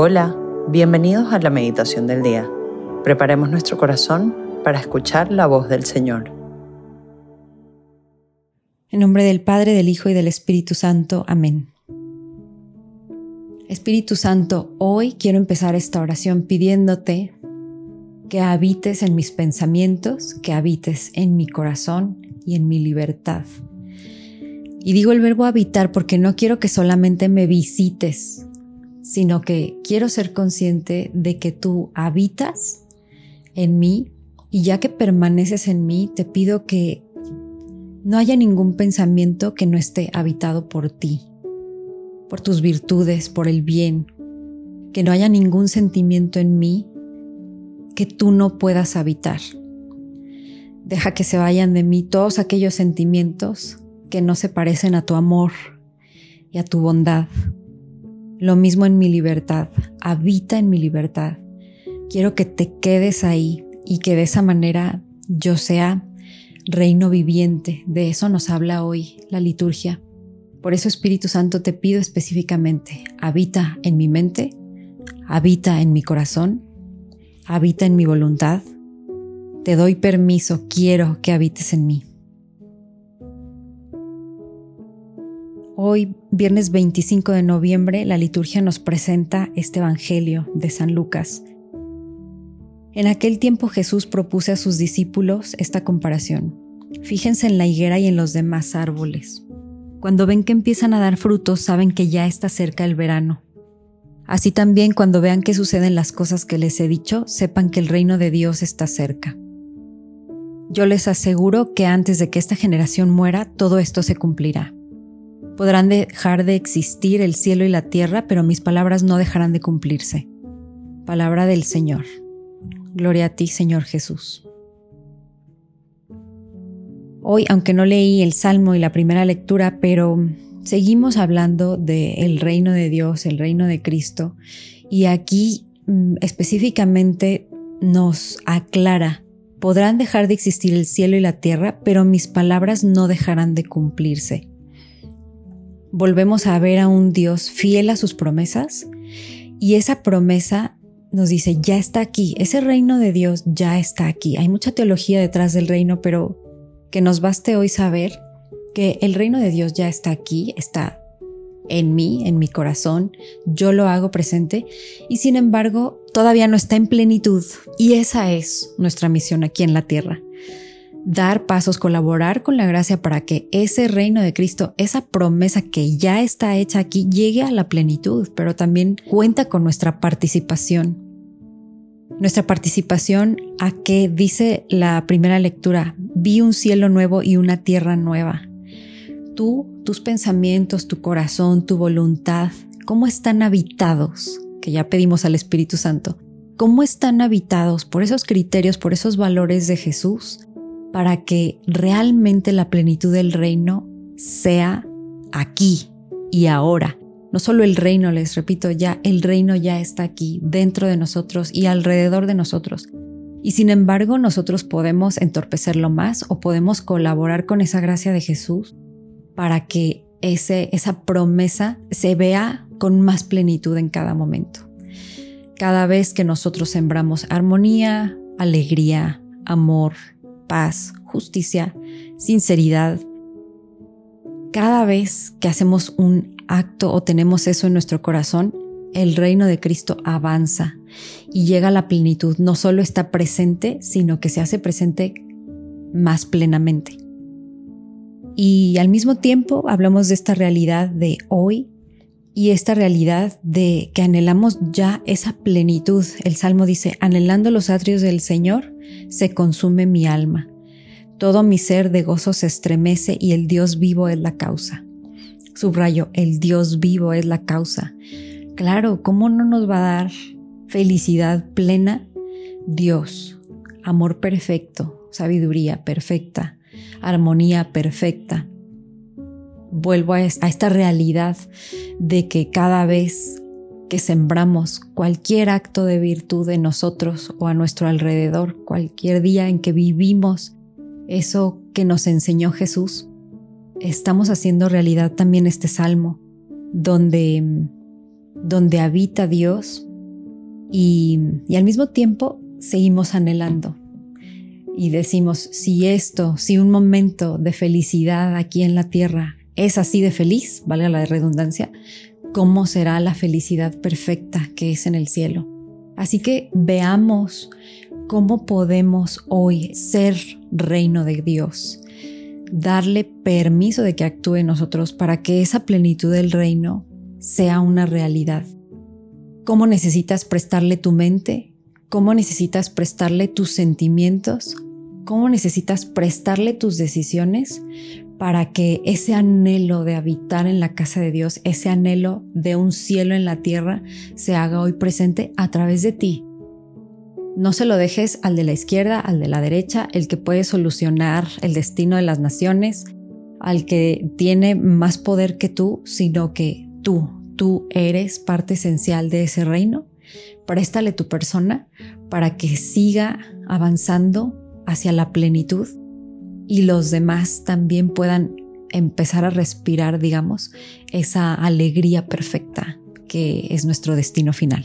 Hola, bienvenidos a la meditación del día. Preparemos nuestro corazón para escuchar la voz del Señor. En nombre del Padre, del Hijo y del Espíritu Santo. Amén. Espíritu Santo, hoy quiero empezar esta oración pidiéndote que habites en mis pensamientos, que habites en mi corazón y en mi libertad. Y digo el verbo habitar porque no quiero que solamente me visites, sino que quiero ser consciente de que tú habitas en mí y ya que permaneces en mí, te pido que no haya ningún pensamiento que no esté habitado por ti, por tus virtudes, por el bien, que no haya ningún sentimiento en mí que tú no puedas habitar. Deja que se vayan de mí todos aquellos sentimientos que no se parecen a tu amor y a tu bondad lo mismo en mi libertad, habita en mi libertad. Quiero que te quedes ahí y que de esa manera yo sea reino viviente. De eso nos habla hoy la liturgia. Por eso Espíritu Santo te pido específicamente, habita en mi mente, habita en mi corazón, habita en mi voluntad. Te doy permiso, quiero que habites en mí. Hoy, viernes 25 de noviembre, la liturgia nos presenta este Evangelio de San Lucas. En aquel tiempo Jesús propuso a sus discípulos esta comparación. Fíjense en la higuera y en los demás árboles. Cuando ven que empiezan a dar frutos, saben que ya está cerca el verano. Así también cuando vean que suceden las cosas que les he dicho, sepan que el reino de Dios está cerca. Yo les aseguro que antes de que esta generación muera, todo esto se cumplirá. Podrán dejar de existir el cielo y la tierra, pero mis palabras no dejarán de cumplirse. Palabra del Señor. Gloria a ti, Señor Jesús. Hoy, aunque no leí el Salmo y la primera lectura, pero seguimos hablando del reino de Dios, el reino de Cristo, y aquí mm, específicamente nos aclara, podrán dejar de existir el cielo y la tierra, pero mis palabras no dejarán de cumplirse volvemos a ver a un Dios fiel a sus promesas y esa promesa nos dice, ya está aquí, ese reino de Dios ya está aquí. Hay mucha teología detrás del reino, pero que nos baste hoy saber que el reino de Dios ya está aquí, está en mí, en mi corazón, yo lo hago presente y sin embargo todavía no está en plenitud y esa es nuestra misión aquí en la tierra dar pasos, colaborar con la gracia para que ese reino de Cristo, esa promesa que ya está hecha aquí, llegue a la plenitud, pero también cuenta con nuestra participación. Nuestra participación a que dice la primera lectura, vi un cielo nuevo y una tierra nueva. Tú, tus pensamientos, tu corazón, tu voluntad, ¿cómo están habitados? Que ya pedimos al Espíritu Santo. ¿Cómo están habitados por esos criterios, por esos valores de Jesús? Para que realmente la plenitud del reino sea aquí y ahora. No solo el reino, les repito, ya el reino ya está aquí, dentro de nosotros y alrededor de nosotros. Y sin embargo, nosotros podemos entorpecerlo más o podemos colaborar con esa gracia de Jesús para que ese, esa promesa se vea con más plenitud en cada momento. Cada vez que nosotros sembramos armonía, alegría, amor, paz, justicia, sinceridad. Cada vez que hacemos un acto o tenemos eso en nuestro corazón, el reino de Cristo avanza y llega a la plenitud. No solo está presente, sino que se hace presente más plenamente. Y al mismo tiempo hablamos de esta realidad de hoy y esta realidad de que anhelamos ya esa plenitud. El Salmo dice, anhelando los atrios del Señor, se consume mi alma. Todo mi ser de gozo se estremece y el Dios vivo es la causa. Subrayo, el Dios vivo es la causa. Claro, ¿cómo no nos va a dar felicidad plena? Dios, amor perfecto, sabiduría perfecta, armonía perfecta. Vuelvo a esta realidad de que cada vez que sembramos cualquier acto de virtud en nosotros o a nuestro alrededor, cualquier día en que vivimos eso que nos enseñó Jesús, estamos haciendo realidad también este salmo, donde, donde habita Dios, y, y al mismo tiempo seguimos anhelando. Y decimos, si esto, si un momento de felicidad aquí en la tierra es así de feliz, vale la redundancia, ¿cómo será la felicidad perfecta que es en el cielo? Así que veamos cómo podemos hoy ser reino de Dios, darle permiso de que actúe en nosotros para que esa plenitud del reino sea una realidad. ¿Cómo necesitas prestarle tu mente? ¿Cómo necesitas prestarle tus sentimientos? ¿Cómo necesitas prestarle tus decisiones para que ese anhelo de habitar en la casa de Dios, ese anhelo de un cielo en la tierra, se haga hoy presente a través de ti. No se lo dejes al de la izquierda, al de la derecha, el que puede solucionar el destino de las naciones, al que tiene más poder que tú, sino que tú, tú eres parte esencial de ese reino. Préstale tu persona para que siga avanzando hacia la plenitud y los demás también puedan empezar a respirar, digamos, esa alegría perfecta que es nuestro destino final.